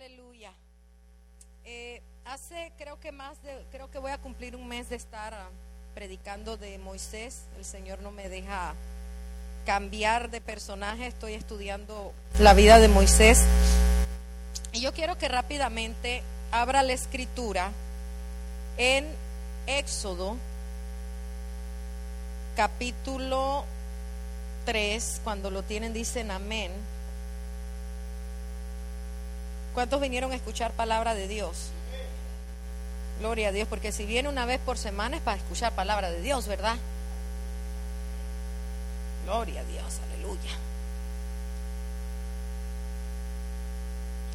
aleluya. Eh, hace creo que más de, creo que voy a cumplir un mes de estar ah, predicando de Moisés. El Señor no me deja cambiar de personaje. Estoy estudiando la vida de Moisés. Y yo quiero que rápidamente abra la escritura en Éxodo capítulo 3. Cuando lo tienen dicen amén. ¿Cuántos vinieron a escuchar palabra de Dios? Gloria a Dios, porque si viene una vez por semana es para escuchar palabra de Dios, ¿verdad? Gloria a Dios, aleluya.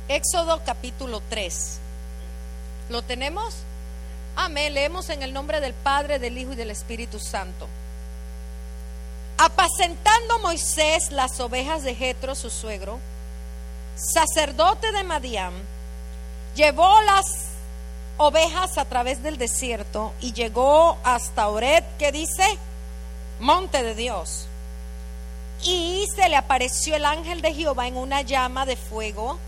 Éxodo capítulo 3. ¿Lo tenemos? Amén. Leemos en el nombre del Padre, del Hijo y del Espíritu Santo. Apacentando Moisés las ovejas de Jetro, su suegro, sacerdote de Madián, llevó las ovejas a través del desierto y llegó hasta Ored, que dice, monte de Dios. Y se le apareció el ángel de Jehová en una llama de fuego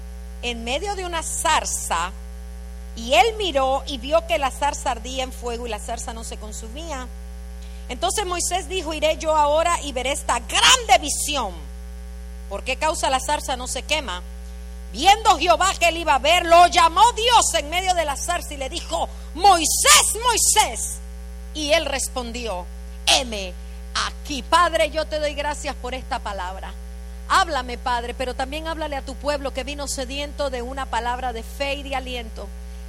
en medio de una zarza. Y él miró y vio que la zarza ardía en fuego y la zarza no se consumía. Entonces Moisés dijo, iré yo ahora y veré esta grande visión. ¿Por qué causa la zarza no se quema? Viendo Jehová que él iba a ver, lo llamó Dios en medio de la zarza y le dijo, Moisés, Moisés. Y él respondió, heme aquí. Padre, yo te doy gracias por esta palabra. Háblame, Padre, pero también háblale a tu pueblo que vino sediento de una palabra de fe y de aliento.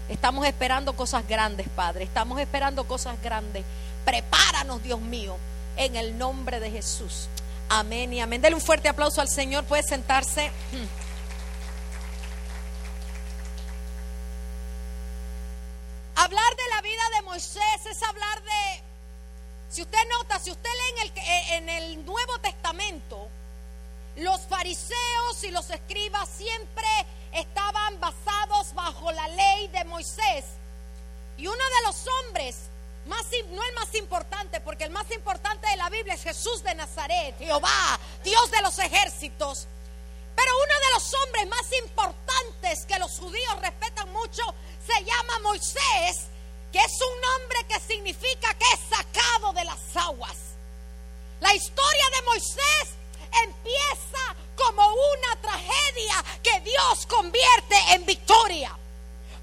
Estamos esperando cosas grandes, Padre. Estamos esperando cosas grandes. Prepáranos, Dios mío, en el nombre de Jesús. Amén y amén. Dele un fuerte aplauso al Señor. Puede sentarse. Hablar de la vida de Moisés es hablar de, si usted nota, si usted lee en el, eh, en el Nuevo Testamento, los fariseos y los escribas siempre estaban basados bajo la ley de Moisés. Y uno de los hombres, más, no el más importante, porque el más importante de la Biblia es Jesús de Nazaret, Jehová, Dios de los ejércitos. Pero uno de los hombres más importantes que los judíos respetan mucho se llama Moisés, que es un nombre que significa que es sacado de las aguas. La historia de Moisés empieza como una tragedia que Dios convierte en victoria.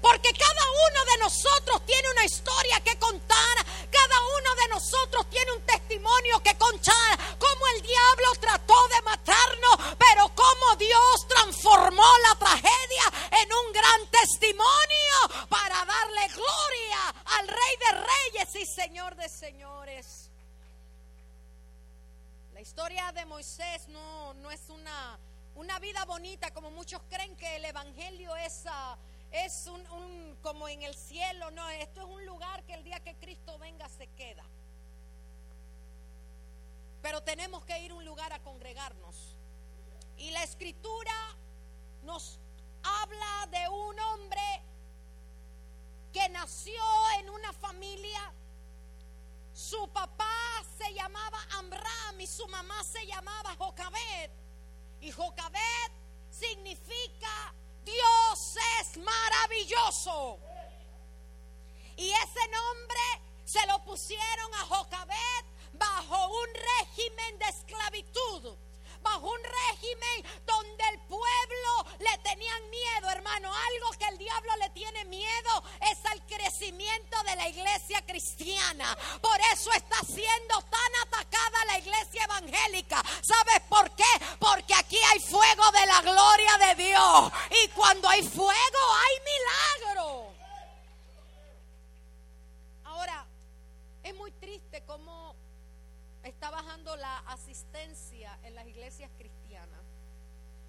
Porque cada uno de nosotros tiene una historia que contar, cada uno de nosotros tiene un testimonio que contar, cómo el diablo trató de matarnos, pero cómo Dios transformó la tragedia en un gran testimonio para darle gloria al Rey de Reyes y Señor de Señores. La historia de Moisés no, no es una, una vida bonita como muchos creen que el Evangelio es... Uh, es un, como en el cielo, no, esto es un lugar que el día que Cristo venga se queda. Pero tenemos que ir a un lugar a congregarnos. Y la escritura nos habla de un hombre que nació en una familia. Su papá se llamaba Amram y su mamá se llamaba Jocabed. Y Jocabed significa Y ese nombre se lo pusieron a Jocabet bajo un régimen de esclavitud bajo un régimen donde el pueblo le tenían miedo, hermano. Algo que el diablo le tiene miedo es al crecimiento de la iglesia cristiana. Por eso está siendo tan atacada la iglesia evangélica. ¿Sabes por qué? Porque aquí hay fuego de la gloria de Dios. Y cuando hay fuego hay milagro. Ahora, es muy triste como está bajando la asistencia en las iglesias cristianas.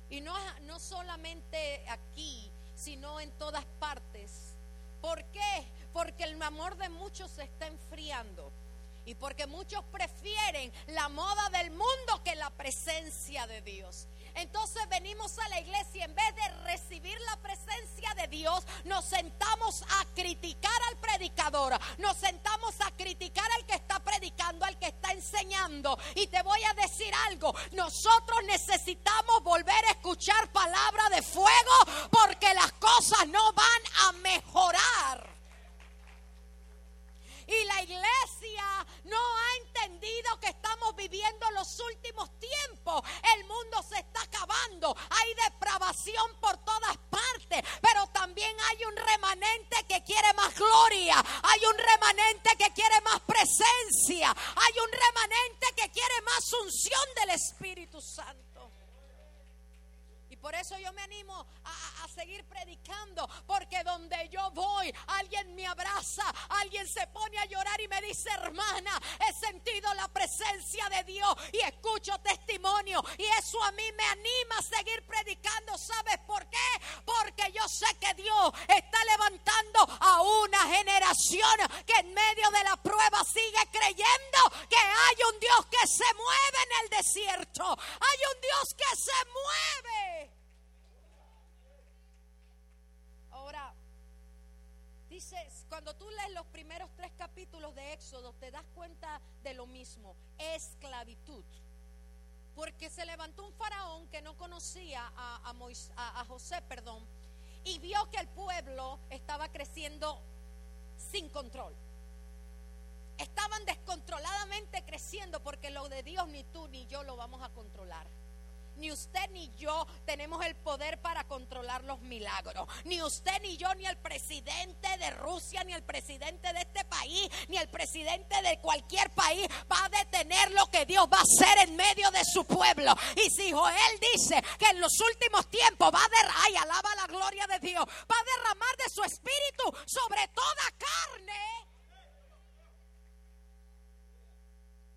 Y no, no solamente aquí, sino en todas partes. ¿Por qué? Porque el amor de muchos se está enfriando. Y porque muchos prefieren la moda del mundo que la presencia de Dios. Entonces venimos a la iglesia y en vez de recibir la presencia de Dios, nos sentamos a criticar al predicador, nos sentamos a criticar al que está predicando, al que está enseñando. Y te voy a decir algo, nosotros necesitamos volver a escuchar palabra de fuego y vio que el pueblo estaba creciendo sin control. Estaban descontroladamente creciendo porque lo de Dios ni tú ni yo lo vamos a controlar. Ni usted ni yo tenemos el poder para controlar los milagros. Ni usted ni yo, ni el presidente de Rusia, ni el presidente de este país, ni el presidente de cualquier país va a detener lo que Dios va a hacer en medio de su pueblo. Y si Joel dice que en los últimos tiempos va a derramar, alaba la gloria de Dios, va a derramar de su espíritu sobre toda carne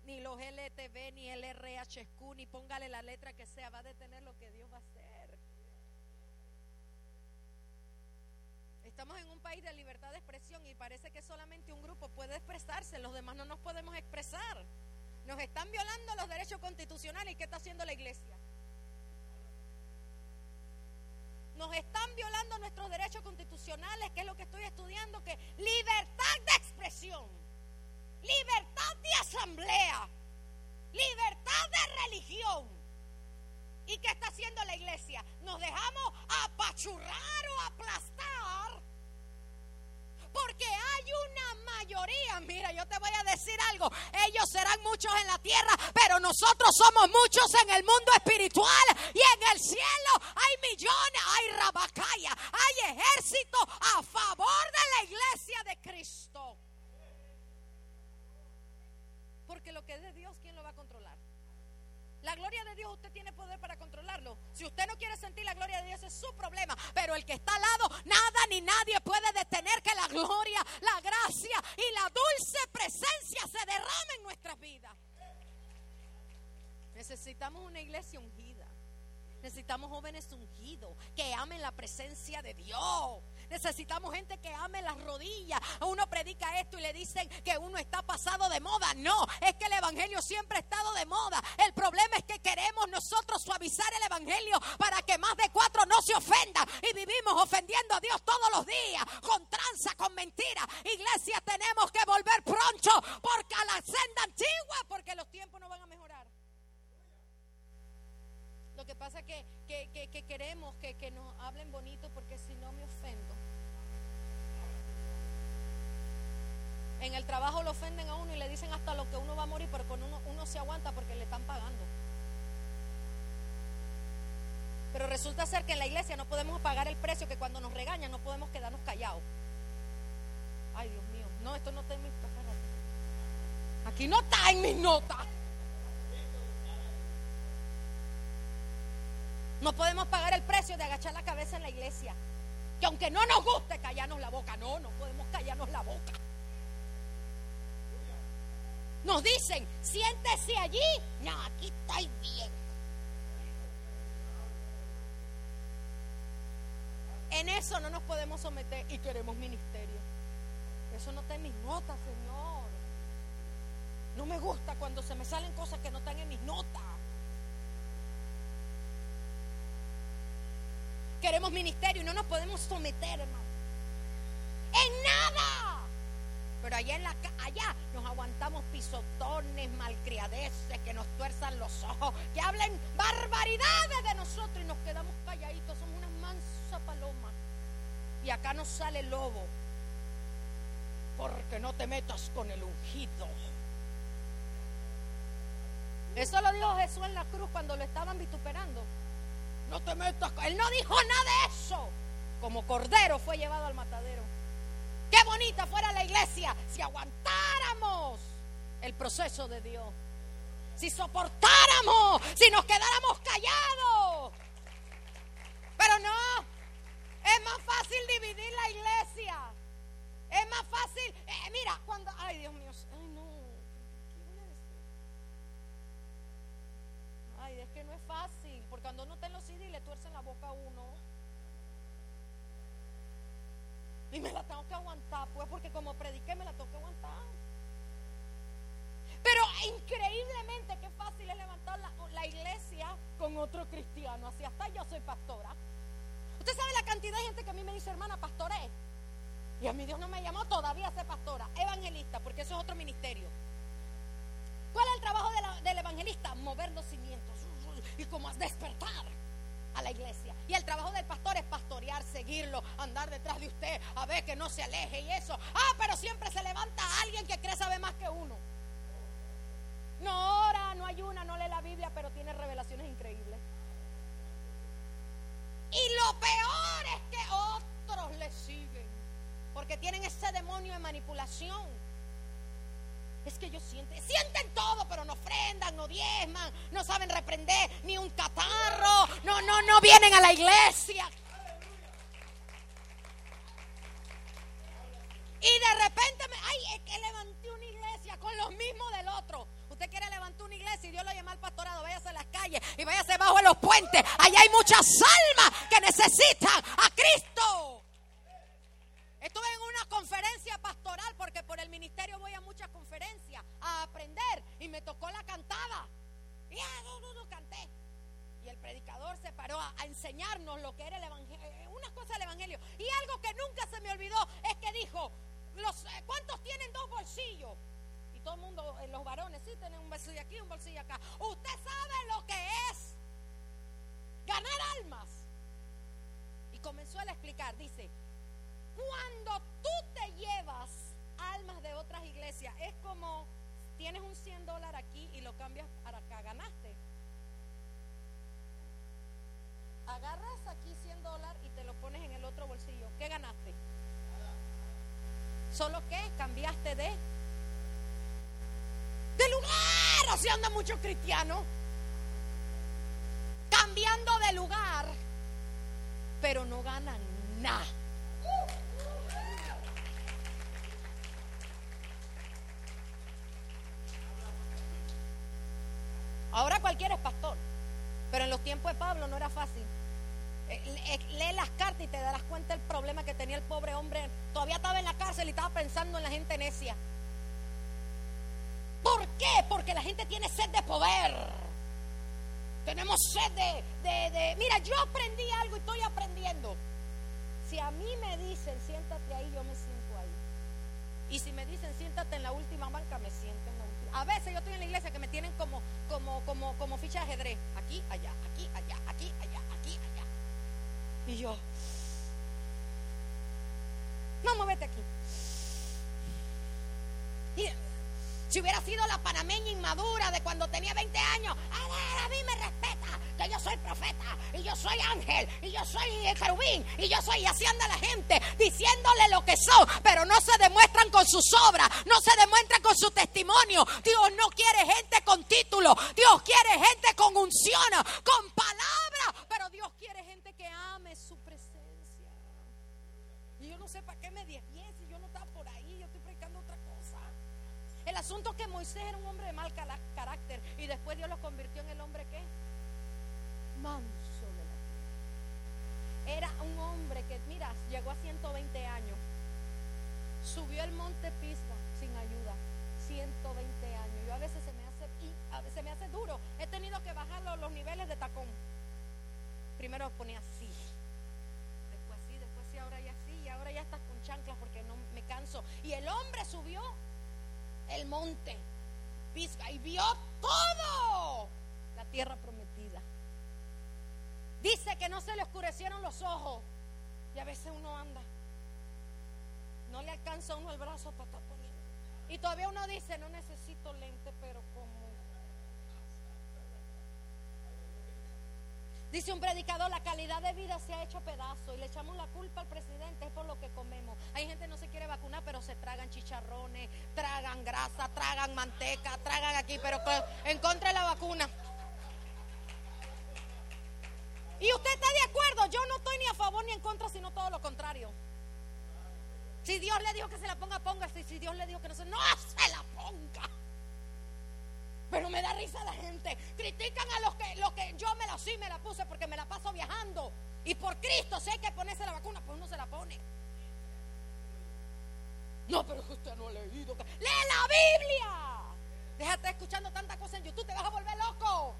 ni los LTV, ni LRHQ, ni póngale la letra que sea, va a detener lo que Dios va a hacer. Estamos en un país de libertad de expresión y parece que solamente un grupo puede expresarse, los demás no nos podemos expresar. Nos están violando los derechos constitucionales y ¿qué está haciendo la iglesia? Nos están violando nuestros derechos constitucionales, que es lo que estoy estudiando, que libertad de expresión libertad de asamblea, libertad de religión. ¿Y qué está haciendo la iglesia? Nos dejamos apachurrar o aplastar. Porque hay una mayoría, mira, yo te voy a decir algo, ellos serán muchos en la tierra, pero nosotros somos muchos en el mundo espiritual y en el cielo hay millones, hay rabacaya, hay ejército a favor de la iglesia de Cristo. Porque lo es de Dios, ¿quién lo va a controlar? La gloria de Dios usted tiene poder para controlarlo. Si usted no quiere sentir la gloria de Dios es su problema. Pero el que está al lado, nada ni nadie puede detener que la gloria, la gracia y la dulce presencia se derrame en nuestras vidas. Necesitamos una iglesia ungida. Necesitamos jóvenes ungidos que amen la presencia de Dios. Necesitamos gente que ame las rodillas. Uno predica esto y le dicen que uno está pasado de moda. No, es que el Evangelio siempre ha estado de moda. El problema es que queremos nosotros suavizar el Evangelio para que más de cuatro no se ofendan. Y vivimos ofendiendo a Dios todos los días, con tranza, con mentira. Iglesia, tenemos que volver pronto porque a la senda antigua, porque los tiempos no van a mejorar. Lo que pasa es que, que, queremos que, que nos hablen bonito porque si no me ofendo. En el trabajo lo ofenden a uno y le dicen hasta lo que uno va a morir, pero con uno, uno se aguanta porque le están pagando. Pero resulta ser que en la iglesia no podemos pagar el precio que cuando nos regañan no podemos quedarnos callados. Ay, Dios mío. No, esto no está en mis Aquí no está en mis notas. No podemos pagar el precio de agachar la cabeza en la iglesia. Que aunque no nos guste callarnos la boca, no, no podemos callarnos la boca. Nos dicen, siéntese allí. No, aquí estáis bien. En eso no nos podemos someter y queremos ministerio. Eso no está en mis notas, Señor. No me gusta cuando se me salen cosas que no están en mis notas. Queremos ministerio y no nos podemos someter, hermano. En nada. Pero allá, en la, allá nos aguantamos pisotones, malcriadeces, que nos tuerzan los ojos, que hablen barbaridades de nosotros y nos quedamos calladitos. Somos unas mansas palomas. Y acá nos sale lobo. Porque no te metas con el ungido. Eso lo dijo Jesús en la cruz cuando lo estaban vituperando. no te metas. Él no dijo nada de eso. Como cordero fue llevado al matadero. Qué bonita fuera la iglesia si aguantáramos el proceso de Dios. Si soportáramos, si nos quedáramos callados. Pero no, es más fácil dividir la iglesia. Es más fácil, eh, mira, cuando, ay Dios mío, ay no, Ay, es que no es fácil, porque cuando uno está en los CD le tuercen la boca a uno. Y me la tengo que aguantar, pues, porque como prediqué me la tengo que aguantar. Pero increíblemente qué fácil es levantar la, la iglesia con otro cristiano. Así hasta yo soy pastora. Usted sabe la cantidad de gente que a mí me dice, hermana, pastoré. Y a mí Dios no me llamó todavía a ser pastora, evangelista, porque eso es otro ministerio. ¿Cuál es el trabajo del evangelista? Mover los cimientos y como despertar a la iglesia. Y el trabajo del pastor es pastorear, seguirlo, andar detrás de usted, a ver que no se aleje y eso. Ah, pero siempre se levanta alguien que cree saber más que uno. No ora, no ayuna, no lee la Biblia, pero tiene revelaciones increíbles. Y lo peor es que otros le siguen. Porque tienen ese demonio de manipulación. Es que ellos sienten, sienten todo, pero no ofrendan, no diezman, no saben reprender ni un catarro, no, no, no vienen a la iglesia. Y de repente, me, ay, es que levanté una iglesia con los mismos del otro. Usted quiere levantar una iglesia y Dios lo llama al pastorado, váyase a las calles y váyase bajo los puentes. Allá hay muchas almas que necesitan a Cristo. Estuve en una conferencia pastoral porque por el ministerio voy a muchas conferencias a aprender y me tocó la cantada. Y ah, no, no, no, canté. Y el predicador se paró a, enseñarnos lo que era el evangelio, eh, una cosa del evangelio. Y algo que nunca se me olvidó es que dijo, eh, ¿cuántos tienen dos bolsillos? Y todo el mundo, eh, los varones, sí, tienen un bolsillo aquí, un bolsillo acá. Usted sabe lo que es ganar almas. Y comenzó a explicar, dice, cuando tú te llevas almas de otras iglesias, es como tienes un 100 dólares aquí y lo cambias para acá, ganaste. Agarras aquí 100 dólares y te lo pones en el otro bolsillo. ¿Qué ganaste? Solo que cambiaste de de lugar. Así anda muchos cristianos. Cambiando de lugar, pero no ganan nada. Ahora cualquiera es pastor, pero en los tiempos de Pablo no era fácil. Eh, eh, lee las cartas y te darás cuenta del problema que tenía el pobre hombre. Todavía estaba en la cárcel y estaba pensando en la gente necia. ¿Por qué? Porque la gente tiene sed de poder. Tenemos sed de, de, Mira, yo aprendí algo y estoy aprendiendo. Si a mí me dicen, siéntate ahí, yo me siento ahí. Y si me dicen, siéntate en la última banca, me siento. A veces yo estoy en la iglesia que me tienen como, como, como, como ficha de ajedrez. Aquí, allá, aquí, allá, aquí, allá, aquí, allá. Y yo, no, muévete aquí. Y si hubiera sido la panameña inmadura de cuando tenía 20 años, a ver, a mí me respeta, yo soy profeta, y yo soy ángel, y yo soy querubín, y yo soy, y así anda la gente, diciéndole lo que son, pero no se demuestran con sus obras, no se demuestran con su testimonio. Dios no quiere gente con título, Dios quiere gente con unción, con palabra, pero Dios quiere gente que ame su presencia. Y yo no sé para qué me desvié si yo no estaba por ahí, yo estoy predicando otra cosa. El asunto es que Moisés era un hombre de mal carácter y después Dios lo convirtió en el hombre que manso de la tierra. Era un hombre que, mira, llegó a 120 años. Subió el monte Pisga sin ayuda. 120 años. Yo a veces se me hace, a veces me hace duro. He tenido que bajar los, niveles de tacón. Primero ponía así. Después sí, después sí, ahora ya sí. Y ahora ya estás con chanclas porque no me canso. Y el hombre subió el monte Pisga y vio todo la tierra prometida. Dice que no se le oscurecieron los ojos y a veces uno anda, no le alcanza uno el brazo para estar poniendo. Y todavía uno dice, no necesito lente, pero como... Dice un predicador, la calidad de vida se ha hecho pedazo y le echamos la culpa al presidente, es por lo que comemos. Hay gente que no se quiere vacunar, pero se tragan chicharrones, tragan grasa, tragan manteca, tragan aquí, pero en contra de la vacuna. Y usted está de acuerdo, yo no estoy ni a favor ni en contra, sino todo lo contrario. Si Dios le dijo que se la ponga, ponga. Si Dios le dijo que no se, no se la ponga. Pero me da risa la gente. Critican a los que, los que yo me la sí me la puse porque me la paso viajando. Y por Cristo, si hay que ponerse la vacuna, pues uno se la pone. No, pero es que usted no ha leído. ¡Lee la Biblia! Déjate escuchando tantas cosas en YouTube, te vas a volver loco.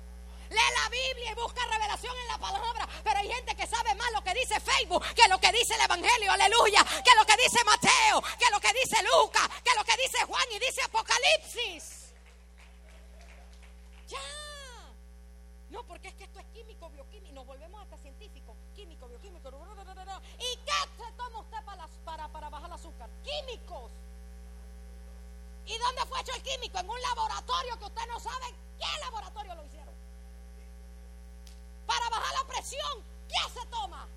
Lee la Biblia y busca revelación en la palabra. Pero hay gente que sabe más lo que dice Facebook que lo que dice el Evangelio, aleluya. Que lo que dice Mateo, que lo que dice Lucas, que lo que dice Juan y dice Apocalipsis. Ya. No, porque es que esto es químico, bioquímico. Nos volvemos hasta científicos. Químico, bioquímico. ¿Y qué se toma usted para, para, para bajar el azúcar? Químicos. ¿Y dónde fue hecho el químico? En un laboratorio que usted no sabe qué laboratorio lo hicieron. ¿Qué se toma?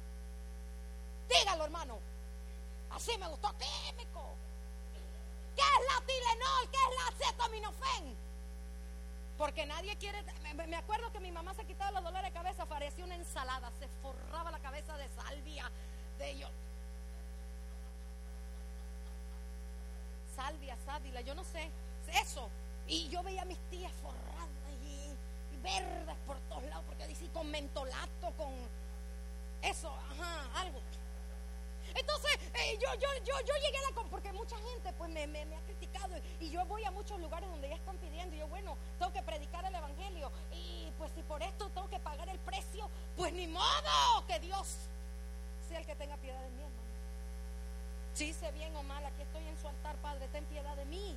Dígalo, hermano. Así me gustó. Químico. ¿Qué es la Tilenol? ¿Qué es la acetaminofén? Porque nadie quiere. Me, acuerdo que mi mamá se quitaba los dolores de cabeza, parecía una ensalada, se forraba la cabeza de salvia, de ellos. Salvia, sábila, yo no sé, eso. Y yo veía a mis tías forradas verdes por todos lados, porque dice con mentolato, con eso, ajá, algo. Entonces, eh, yo, yo, yo, yo llegué a la... Porque mucha gente pues me, ha criticado y, yo voy a muchos lugares donde ya están pidiendo y yo, bueno, tengo que predicar el Evangelio y pues si por esto tengo que pagar el precio, pues ni modo, que Dios sea el que tenga piedad de mí, hermano. Si hice bien o mal, aquí estoy en su altar, Padre, ten piedad de mí.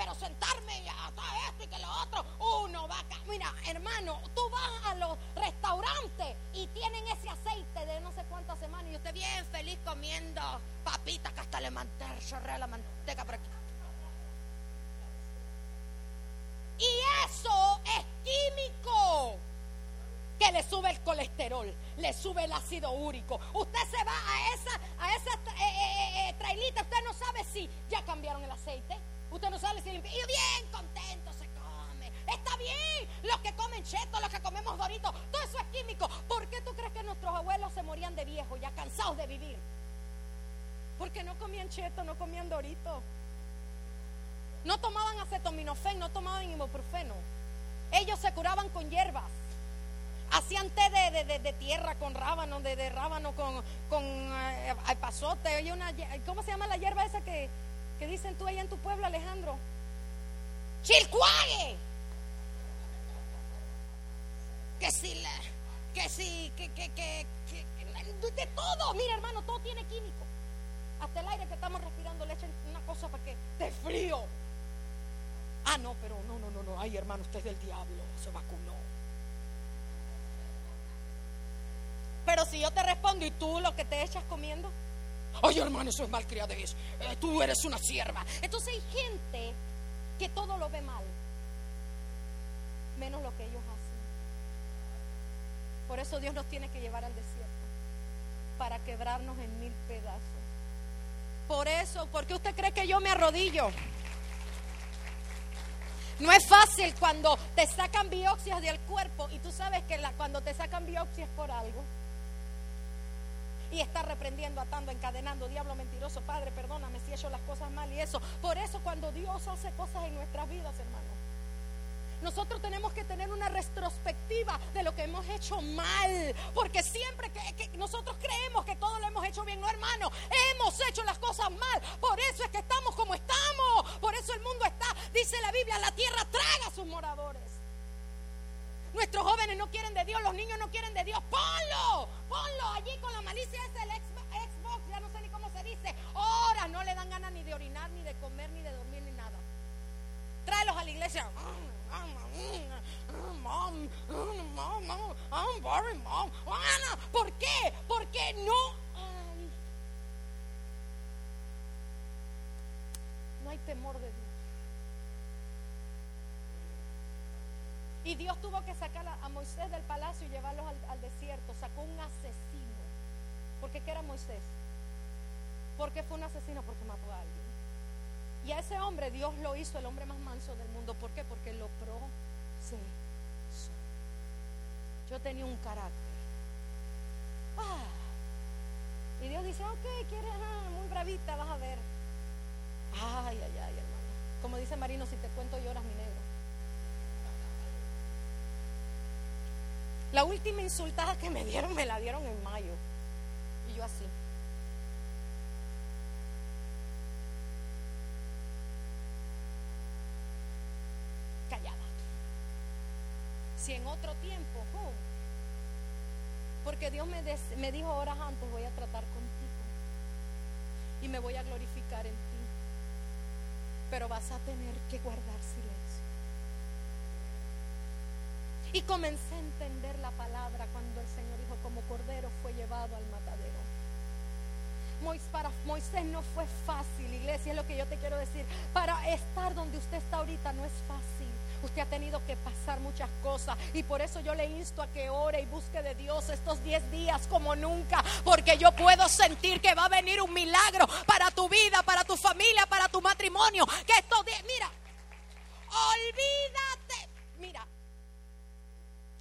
Pero sentarme y hasta esto y que lo otro, uno va acá. Mira, hermano, tú vas a los restaurantes y tienen ese aceite de no sé cuántas semanas y usted bien feliz comiendo papitas que hasta le manteca, la manteca por aquí. Y eso es químico que le sube el colesterol, le sube el ácido úrico. Usted se va a esa, a esa eh, eh, eh, trailita, usted no sabe si ya cambiaron el aceite. Usted no sabe si limpia. Y bien contento se come. Está bien. Los que comen cheto, los que comemos doritos, todo eso es químico. ¿Por qué tú crees que nuestros abuelos se morían de viejos, ya cansados de vivir? Porque no comían cheto, no comían dorito. No tomaban acetaminofén, no tomaban ibuprofeno. Ellos se curaban con hierbas. Hacían té de, tierra con rábano, de, rábano con, con eh, pasote. Una, ¿Cómo se llama la hierba esa que, ¿Qué dicen tú allá en tu pueblo, Alejandro? ¡Chilcuague! Que si que si, que, que, que, que, de todo, mira hermano, todo tiene químico. Hasta el aire que estamos respirando le echan una cosa para que de frío. Ah, no, pero no, no, no, no. Ay, hermano, usted es del diablo, se vacunó. Pero si yo te respondo y tú lo que te echas comiendo, Ay, hermano, eso es malcriadez. Eh, tú eres una sierva. Entonces hay gente que todo lo ve mal, menos lo que ellos hacen. Por eso Dios nos tiene que llevar al desierto, para quebrarnos en mil pedazos. Por eso, ¿por qué usted cree que yo me arrodillo? No es fácil cuando te sacan biopsias del cuerpo y tú sabes que cuando te sacan biopsias por algo y está reprendiendo, atando, encadenando, diablo mentiroso, Padre, perdóname si he hecho las cosas mal y eso. Por eso cuando Dios hace cosas en nuestras vidas, hermano, nosotros tenemos que tener una retrospectiva de lo que hemos hecho mal, porque siempre que, nosotros creemos que todo lo hemos hecho bien, no hermano, hemos hecho las cosas mal, por eso es que estamos como estamos, por eso el mundo está, dice la Biblia, la tierra traga a sus moradores. Nuestros jóvenes no quieren de Dios, los niños no quieren de Dios. Ponlo, ponlo allí con la malicia es el Xbox, ya no sé ni cómo se dice. Horas no le dan ganas ni de orinar, ni de comer, ni de dormir, ni nada. Tráelos a la iglesia. Mom, mom, I'm mom. ¿Por qué? No hay, no hay temor de Dios. Y Dios tuvo que sacar a, Moisés del palacio y llevarlos al, desierto. Sacó un asesino. ¿Por qué era Moisés? ¿Por qué fue un asesino? Porque mató a alguien. Y a ese hombre Dios lo hizo el hombre más manso del mundo. ¿Por qué? Porque lo procesó. Yo tenía un carácter. Ah. Y Dios dice, ok, quieres, ah, muy bravita, vas a ver. Ay, ay, ay, hermano. Como dice Marino, si te cuento lloras mi negro. La última insultada que me dieron me la dieron en mayo. Y yo así. Callada. Si en otro tiempo, porque Dios me, me dijo horas antes, voy a tratar contigo. Y me voy a glorificar en ti. Pero vas a tener que guardar silencio. Y comencé a entender la palabra cuando el Señor dijo, como cordero fue llevado al matadero. Para Moisés no fue fácil, iglesia, es lo que yo te quiero decir. Para estar donde usted está ahorita no es fácil. Usted ha tenido que pasar muchas cosas y por eso yo le insto a que ore y busque de Dios estos 10 días como nunca, porque yo puedo sentir que va a venir un milagro para tu vida, para tu familia, para tu matrimonio. Que estos días, mira, olvídate, mira,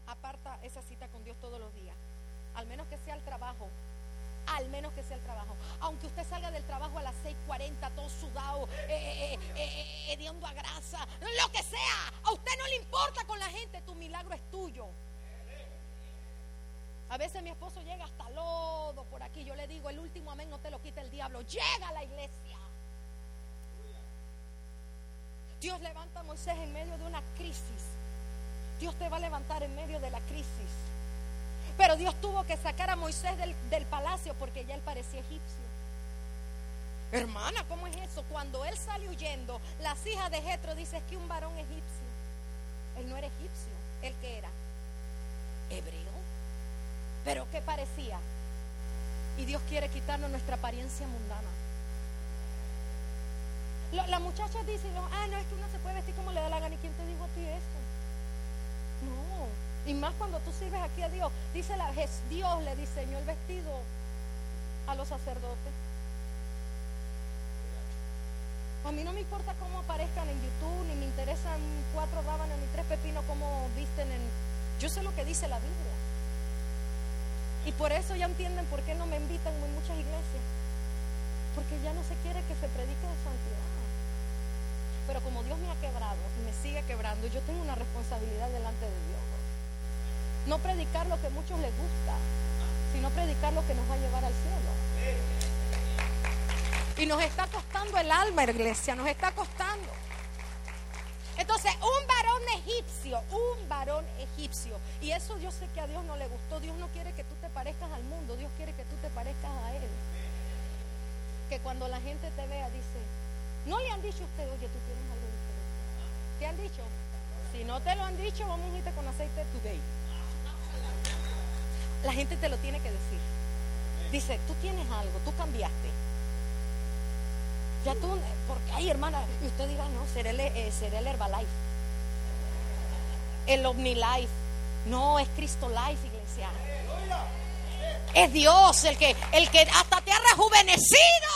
aparta esa cita con Dios todos los días, al menos que sea el trabajo, al menos que sea el trabajo. Aunque usted salga del trabajo a las 6:40, todo sudado, eh, eh, eh, hediondo a grasa, lo que sea, a usted no le importa con la gente, tu milagro es tuyo. A veces mi esposo llega hasta lodo por aquí. Yo le digo, el último amén no te lo quita el diablo. Llega a la iglesia. Dios levanta a Moisés en medio de una crisis. Dios te va a levantar en medio de la crisis. Pero Dios tuvo que sacar a Moisés del, palacio porque ya él parecía egipcio. Hermana, ¿cómo es eso? Cuando él sale huyendo, las hijas de Jetro dicen que un varón egipcio. Él no era egipcio, él que era hebreo. Pero ¿qué parecía? Y Dios quiere quitarnos nuestra apariencia mundana. La, muchacha dice, ah, no, es que uno se puede vestir como le da la gana. ¿Y quién te dijo a ti esto? No. Y más cuando tú sirves aquí a Dios. Dice la, Dios le diseñó el vestido a los sacerdotes. A mí no me importa cómo aparezcan en YouTube, ni me interesan cuatro rábanos ni tres pepinos como visten en... Yo sé lo que dice la Biblia. Y por eso ya entienden por qué no me invitan en muchas iglesias. Porque ya no se quiere que se predique de santidad. Pero como Dios me ha quebrado y me sigue quebrando, yo tengo una responsabilidad delante de Dios. No predicar lo que a muchos les gusta, sino predicar lo que nos va a llevar al cielo. Y nos está costando el alma, iglesia, nos está costando. Entonces, un varón egipcio, un varón egipcio. Y eso yo sé que a Dios no le gustó. Dios no quiere que tú te parezcas al mundo, Dios quiere que tú te parezcas a Él. Que cuando la gente te vea, dice, no le han dicho a usted, oye, tú tienes algo diferente. ¿Te han dicho? Si no te lo han dicho, vamos a irte con aceite today. La gente te lo tiene que decir. Dice, tú tienes algo, tú cambiaste. Ya tú, porque, ay hermana, y usted dirá, no, será el, eh, será el Herbalife. El OmniLife. No, es Cristo Life, iglesia. Es Dios el que, el que hasta te ha rejuvenecido.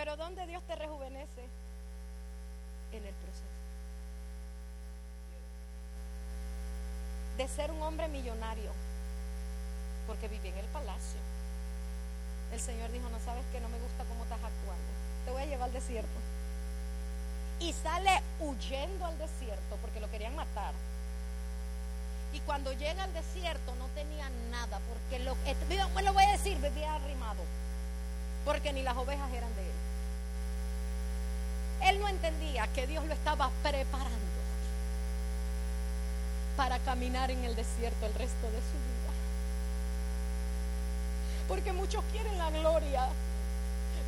Pero ¿dónde Dios te rejuvenece? En el proceso. De ser un hombre millonario, porque viví en el palacio. El Señor dijo, no sabes que no me gusta cómo estás actuando. Te voy a llevar al desierto. Y sale huyendo al desierto porque lo querían matar. Y cuando llega al desierto no tenía nada, porque lo, eh, lo voy a decir, vivía arrimado, porque ni las ovejas eran de él. Él no entendía que Dios lo estaba preparando para caminar en el desierto el resto de su vida. Porque muchos quieren la gloria,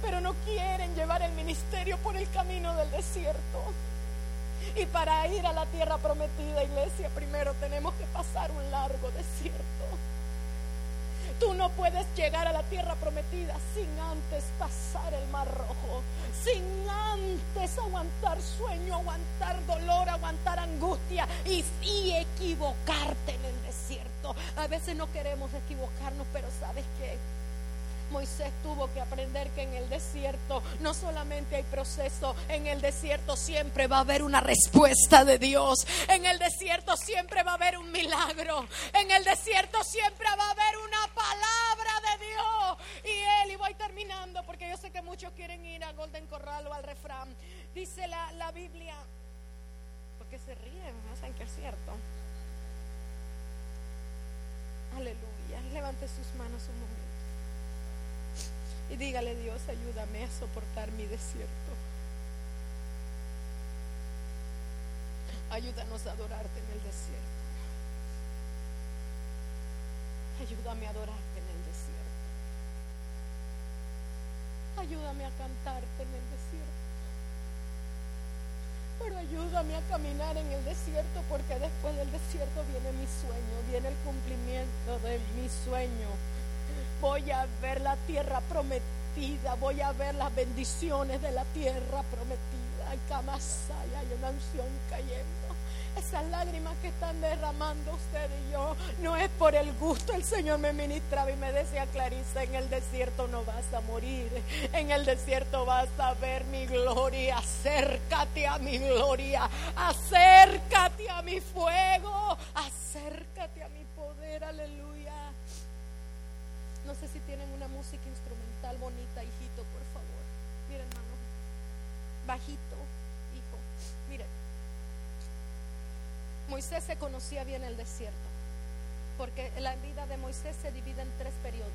pero no quieren llevar el ministerio por el camino del desierto. Y para ir a la tierra prometida, iglesia, primero tenemos que pasar un largo desierto. Tú no puedes llegar a la tierra prometida sin antes pasar el mar rojo, sin antes aguantar sueño, aguantar dolor, aguantar angustia y, y equivocarte en el desierto. A veces no queremos equivocarnos, pero ¿sabes qué? Moisés tuvo que aprender que en el desierto no solamente hay proceso, en el desierto siempre va a haber una respuesta de Dios. En el desierto siempre va a haber un milagro. En el desierto siempre va a haber una palabra de Dios. Y él, y voy terminando porque yo sé que muchos quieren ir a Golden Corral o al refrán. Dice la, la Biblia, porque se ríen, no saben que es cierto. Aleluya. Levante sus manos un momento. Y dígale Dios, ayúdame a soportar mi desierto. Ayúdanos a adorarte en el desierto. Ayúdame a adorarte en el desierto. Ayúdame a cantarte en el desierto. Pero ayúdame a caminar en el desierto porque después del desierto viene mi sueño, viene el cumplimiento de mi sueño voy a ver la tierra prometida, voy a ver las bendiciones de la tierra prometida. En Camasaya hay una unción cayendo. Esas lágrimas que están derramando usted y yo no es por el gusto. El Señor me ministraba y me decía, Clarisa, en el desierto no vas a morir. En el desierto vas a ver mi gloria. Acércate a mi gloria. Acércate a mi fuego. Acércate a mi poder. Aleluya. No sé si tienen una música instrumental bonita, hijito, por favor. Miren, hermano. Bajito, hijo. Miren. Moisés se conocía bien el desierto. Porque la vida de Moisés se divide en tres periodos.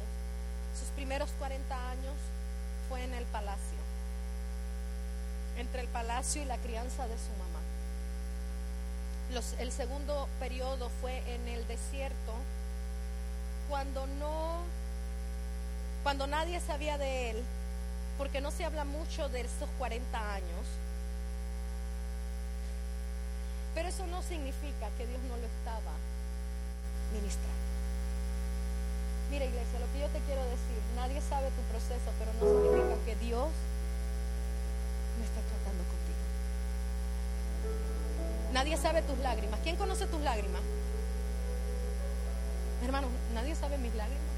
Sus primeros 40 años fue en el palacio. Entre el palacio y la crianza de su mamá. el segundo periodo fue en el desierto cuando no cuando nadie sabía de él, porque no se habla mucho de esos 40 años. Pero eso no significa que Dios no lo estaba ministrando. Mira iglesia, lo que yo te quiero decir, nadie sabe tu proceso, pero no significa que Dios no está tratando contigo. Nadie sabe tus lágrimas. ¿Quién conoce tus lágrimas? Hermanos, nadie sabe mis lágrimas.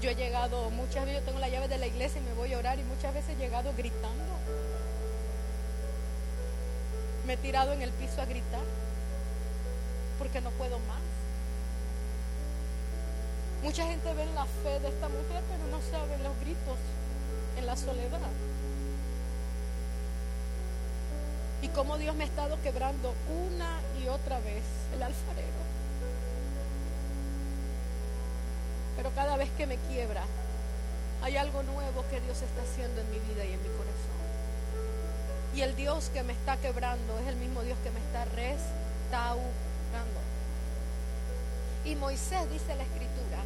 Yo he llegado, muchas veces yo tengo la llave de la iglesia y me voy a orar y muchas veces he llegado gritando. Me he tirado en el piso a gritar porque no puedo más. Mucha gente ve la fe de esta mujer, pero no sabe los gritos en la soledad. Y cómo Dios me ha estado quebrando una y otra vez el alfarero. Pero cada vez que me quiebra, hay algo nuevo que Dios está haciendo en mi vida y en mi corazón. Y el Dios que me está quebrando es el mismo Dios que me está restaurando. Y Moisés dice la escritura,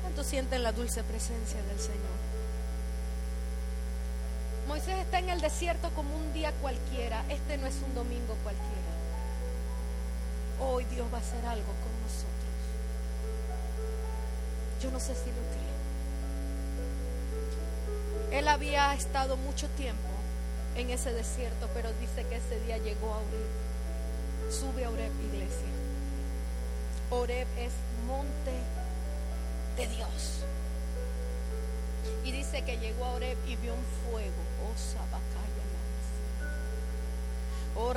¿cuánto sienten la dulce presencia del Señor? Moisés está en el desierto como un día cualquiera. Este no es un domingo cualquiera. Hoy Dios va a hacer algo con nosotros. Yo no sé si lo cree. Él había estado mucho tiempo en ese desierto, pero dice que ese día llegó a Oreb. Sube a Oreb, iglesia. Oreb es monte de Dios. Y dice que llegó a Oreb y vio un fuego. Oh, Sabacaya. Oh,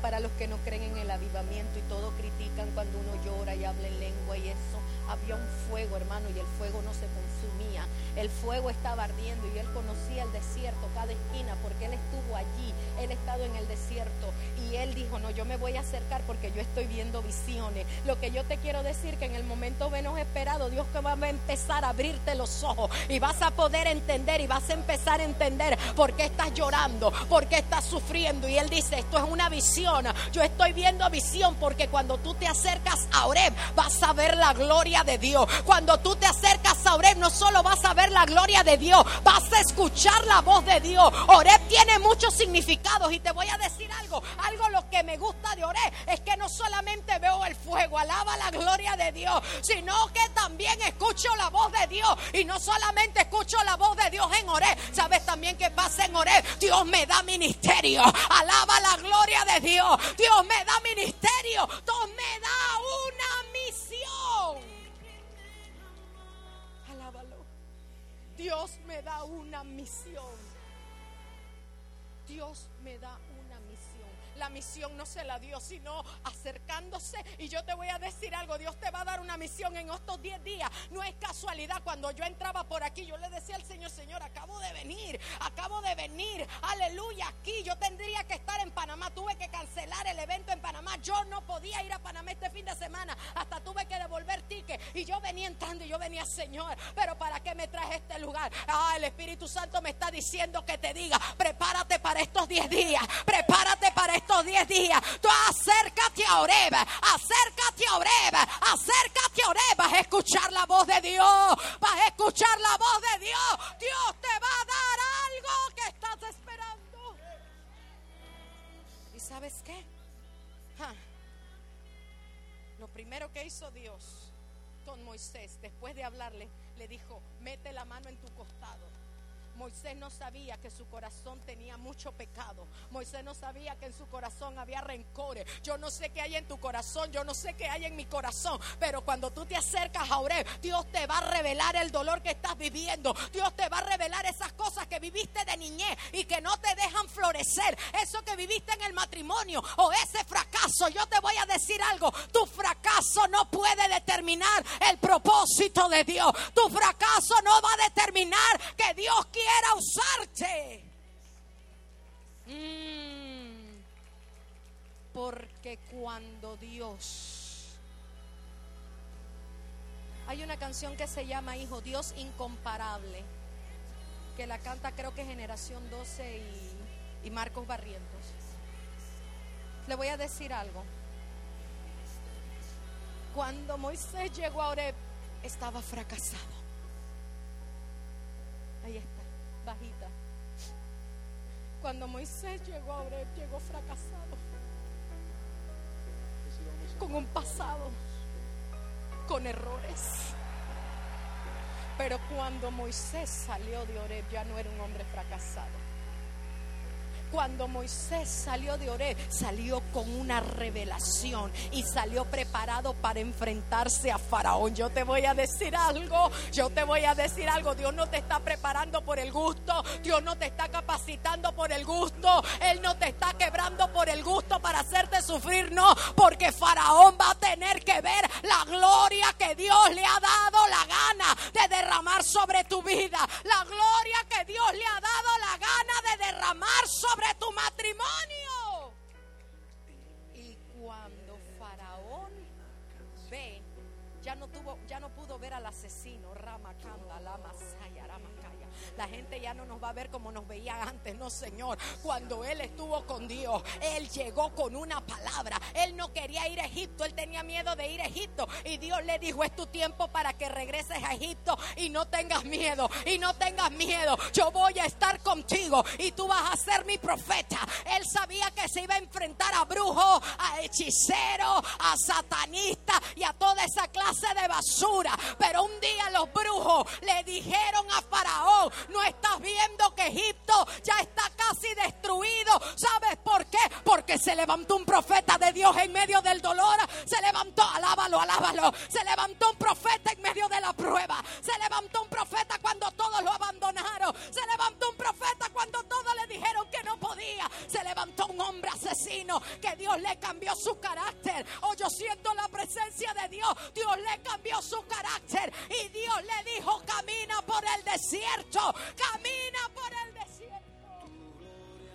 para los que no creen en el avivamiento y todo critican cuando uno llora y habla en lengua y eso. Había un fuego, hermano, y el fuego no se consumía. El fuego estaba ardiendo y él conocía el desierto, cada esquina, porque él estuvo allí, él estado en el desierto. Y él dijo, no, yo me voy a acercar porque yo estoy viendo visiones. Lo que yo te quiero decir que en el momento menos esperado, Dios que va a empezar a abrirte los ojos y vas a poder entender y vas a empezar a entender por qué estás llorando, por qué estás sufriendo. Y él dice, esto es una visión yo estoy viendo visión porque cuando tú te acercas a Oreb vas a ver la gloria de Dios. Cuando tú te acercas a Oreb no solo vas a ver la gloria de Dios, vas a escuchar la voz de Dios. Oreb tiene mucho significado pecados. Y te voy a decir algo, algo lo que me gusta de Oré es que no solamente veo el fuego, alaba la gloria de Dios, sino que también escucho la voz de Dios. Y no solamente escucho la voz de Dios en Oré, sabes también que pasa en Oré. Dios me da ministerio, alaba la gloria de Dios. Dios me da ministerio, Dios me da una misión. Alábalo. Dios me da una misión. Dios me da una. La misión no se la dio, sino acercándose. Y yo te voy a decir algo, Dios te va a dar una misión en estos 10 días. No es casualidad, cuando yo entraba por aquí, yo le decía al Señor, Señor, acabo de venir, acabo de venir, aleluya, aquí yo tendría que estar en Panamá, tuve que cancelar el evento en Panamá, yo no podía ir a Panamá este fin de semana, hasta tuve que devolver ticket. Y yo venía entrando y yo venía, Señor, pero ¿para qué me traje este lugar? Ah, el Espíritu Santo me está diciendo que te diga, prepárate para estos 10 días, prepárate para estos 10 días. Tú acércate a Oreb, acércate a Oreb, acércate a Oreb. Vas a escuchar la voz de Dios, vas a escuchar la voz de Dios. Dios te va a dar algo que estás esperando. ¿Y sabes qué? Lo primero que hizo Dios con Moisés, después de hablarle, le dijo, mete la mano en tu costado. Moisés no sabía que su corazón tenía mucho pecado. Moisés no sabía que en su corazón había rencores. Yo no sé qué hay en tu corazón, yo no sé qué hay en mi corazón. Pero cuando tú te acercas a Oreb, Dios te va a revelar el dolor que estás viviendo. Dios te va a revelar esas cosas que viviste de niñez y que no te dejan florecer. Eso que viviste en el matrimonio o ese fracaso. Yo te voy a decir algo. Tu fracaso no puede determinar el propósito de Dios. Tu fracaso no va a determinar que Dios quiera usarte. Mm. Porque cuando Dios... Hay una canción que se llama Hijo Dios Incomparable, que la canta creo que Generación 12 y, y Marcos Barrientos. Le voy a decir algo. Cuando Moisés llegó a Oreb, estaba fracasado. Ahí está, bajita. Cuando Moisés llegó a Oreb, llegó fracasado. Con un pasado, con errores. Pero cuando Moisés salió de Oreb, ya no era un hombre fracasado. Cuando Moisés salió de Oreb, salió con una revelación y salió preparado para enfrentarse a Faraón. Yo te voy a decir algo, yo te voy a decir algo. Dios no te está preparando por el gusto, Dios no te está capacitando por el gusto, Él no te está quebrando por el gusto para hacerte sufrir, no, porque Faraón va a tener que ver la gloria que Dios le ha dado la gana de derramar sobre tu vida, la gloria que Dios le ha dado la gana de derramar sobre tu matrimonio. Y cuando Faraón ve, ya no tuvo, ya no pudo ver al asesino, Ramakanda, Lama Saya, Ramakaya. La gente ya no nos va a ver como nos veía antes, no Señor. Cuando él estuvo con Dios, él llegó con una palabra. Él no quería ir a Egipto, él tenía miedo de ir a Egipto. Y Dios le dijo, es tu tiempo para que regreses a Egipto y no tengas miedo, y no tengas miedo. Yo voy a estar contigo y tú vas a ser mi profeta. Él sabía que se iba a enfrentar a brujos, a hechiceros, a satanistas y a toda esa clase de basura. Pero un día los brujos le dijeron a Faraón, no estás viendo que Egipto ya está casi destruido. ¿Sabes por qué? Porque se levantó un profeta de Dios en medio del dolor. Se levantó, alábalo, alábalo. Se levantó un profeta en medio de la prueba. Se levantó un profeta cuando todos lo abandonaron. Se levantó un profeta no podía. Se levantó un hombre asesino que Dios le cambió su carácter. Oh, yo siento la presencia de Dios. Dios le cambió su carácter y Dios le dijo, camina por el desierto. Camina por el desierto.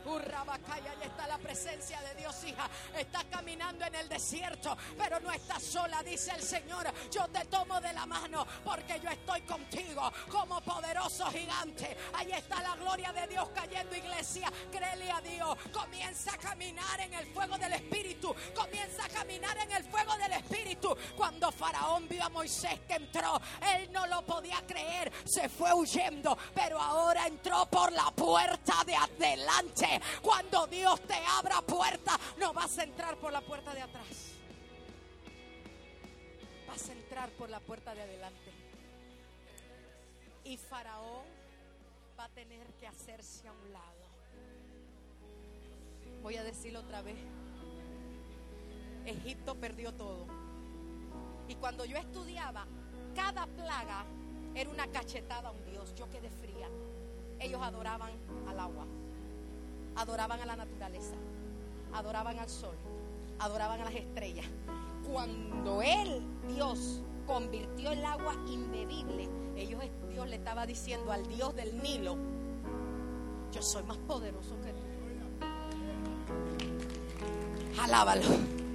Urrabacaya, ahí está la presencia de Dios, hija. Estás caminando en el desierto, pero no estás sola, dice el Señor. Yo te tomo de la mano porque yo estoy contigo como poderoso gigante. Ahí está la gloria de Dios cayendo, iglesia. Créele a Dios. Comienza a caminar en el fuego del Espíritu. Comienza a caminar en el fuego del Espíritu. Cuando Faraón vio a Moisés que entró, él no lo podía creer. Se fue huyendo, pero ahora entró por la puerta de adelante. Cuando Dios te abra puerta, no vas a entrar por la puerta de atrás. Vas a entrar por la puerta de adelante. Y Faraón va a tener que hacerse a un lado. Voy a decirlo otra vez. Egipto perdió todo. Y cuando yo estudiaba, cada plaga era una cachetada a un Dios. Yo quedé fría. Ellos adoraban al agua, adoraban a la naturaleza, adoraban al sol, adoraban a las estrellas. Cuando Él, Dios, convirtió el agua inbebible, ellos, Dios le estaba diciendo al Dios del Nilo, yo soy más poderoso que tú. Alábalo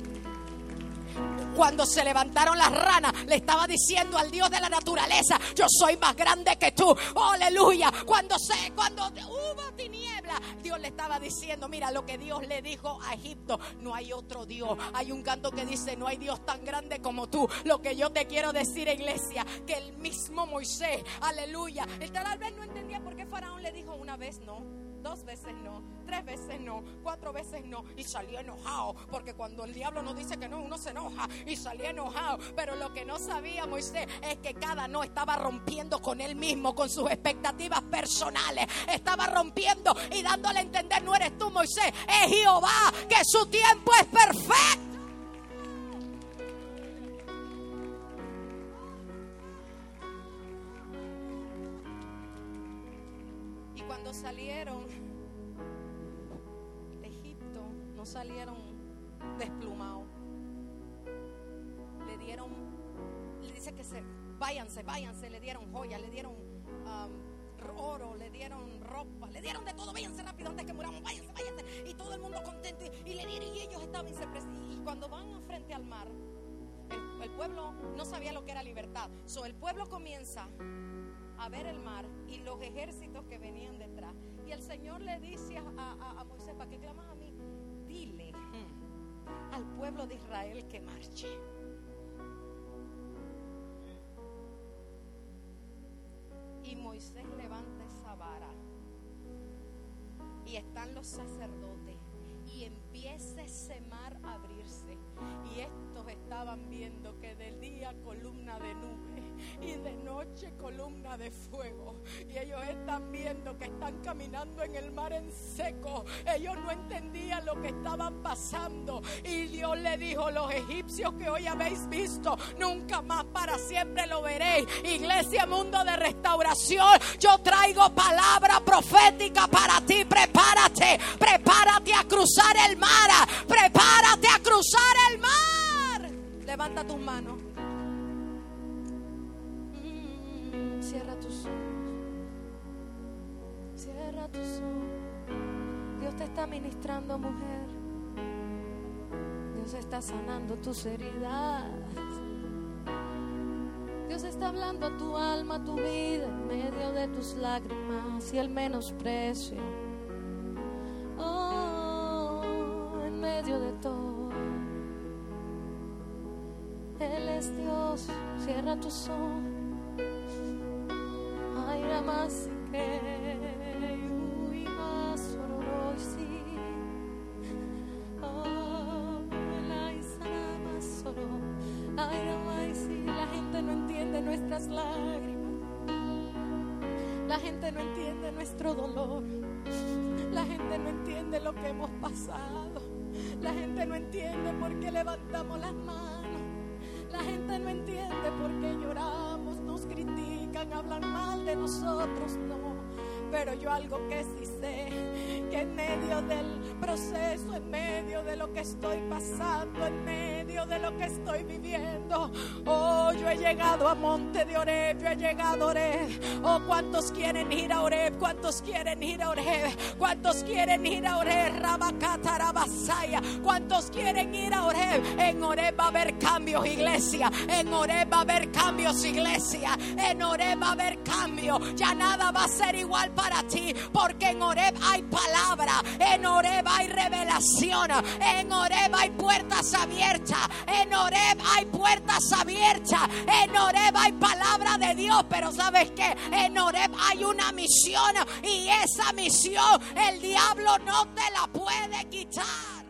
cuando se levantaron las ranas, le estaba diciendo al Dios de la naturaleza, yo soy más grande que tú. aleluya. Cuando se, cuando hubo tiniebla, Dios le estaba diciendo, mira lo que Dios le dijo a Egipto, no hay otro Dios. Hay un canto que dice, no hay Dios tan grande como tú. Lo que yo te quiero decir, iglesia, que el mismo Moisés, aleluya, él tal vez no entendía por qué Faraón le dijo una vez no dos veces no, tres veces no, cuatro veces no y salía enojado, porque cuando el diablo nos dice que no, uno se enoja y salía enojado, pero lo que no sabía Moisés es que cada no estaba rompiendo con él mismo, con sus expectativas personales, estaba rompiendo y dándole a entender, no eres tú Moisés, es Jehová, que su tiempo es perfecto. salieron salieron desplumados. Le dieron, le dice que se, váyanse, váyanse, le dieron joyas, le dieron um, oro, le dieron ropa, le dieron de todo, váyanse rápido antes que muramos, váyanse, váyanse. Y todo el mundo contento y, le dieron y ellos estaban y cuando van frente al mar, el, pueblo no sabía lo que era libertad. So, el pueblo comienza a ver el mar y los ejércitos que venían detrás. Y el Señor le dice a, Moisés, ¿para qué clamas a al pueblo de Israel que marche. Y Moisés levanta esa vara. Y están los sacerdotes. Y empieza ese mar a abrirse. Y estos estaban viendo que del día columna de nube y de noche columna de fuego. Y ellos están viendo que están caminando en el mar en seco. Ellos no entendían lo que estaban pasando. Y Dios le dijo, los egipcios que hoy habéis visto, nunca más para siempre lo veréis. Iglesia Mundo de Restauración, yo traigo palabra profética para ti. Prepárate, prepárate a cruzar el mar. Prepárate a cruzar el mar. Levanta tus manos. Cierra tus ojos. Dios te está ministrando, mujer. Dios está sanando tus heridas. Dios está hablando a tu alma, a tu vida, en medio de tus lágrimas y el menosprecio. Oh, en medio de todo. Él es Dios. Cierra tus ojos entiende por qué levantamos las manos. La gente no entiende por qué lloramos hablan mal de nosotros, no. Pero yo algo que sí sé, que en medio del proceso, en medio de lo que estoy pasando, en medio de lo que estoy viviendo, oh, yo he llegado a Monte de Oreb, yo he llegado a Oreb. Oh, ¿cuántos quieren ir a Oreb? ¿Cuántos quieren ir a Oreb? ¿Cuántos quieren ir a Oreb? Rabasaya. ¿Cuántos quieren ir a Oreb? En Oreb va a haber cambios, iglesia. En Oreb va a haber cambios, iglesia. En Oreb va a haber cambios. Ya nada va a ser igual para ti, porque en Oreb hay palabra, en Oreb hay revelación. En Oreb hay puertas abiertas. En Oreb hay puertas abiertas. En Oreb hay palabra de Dios. Pero sabes que en Oreb hay una misión. Y esa misión el diablo no te la puede quitar.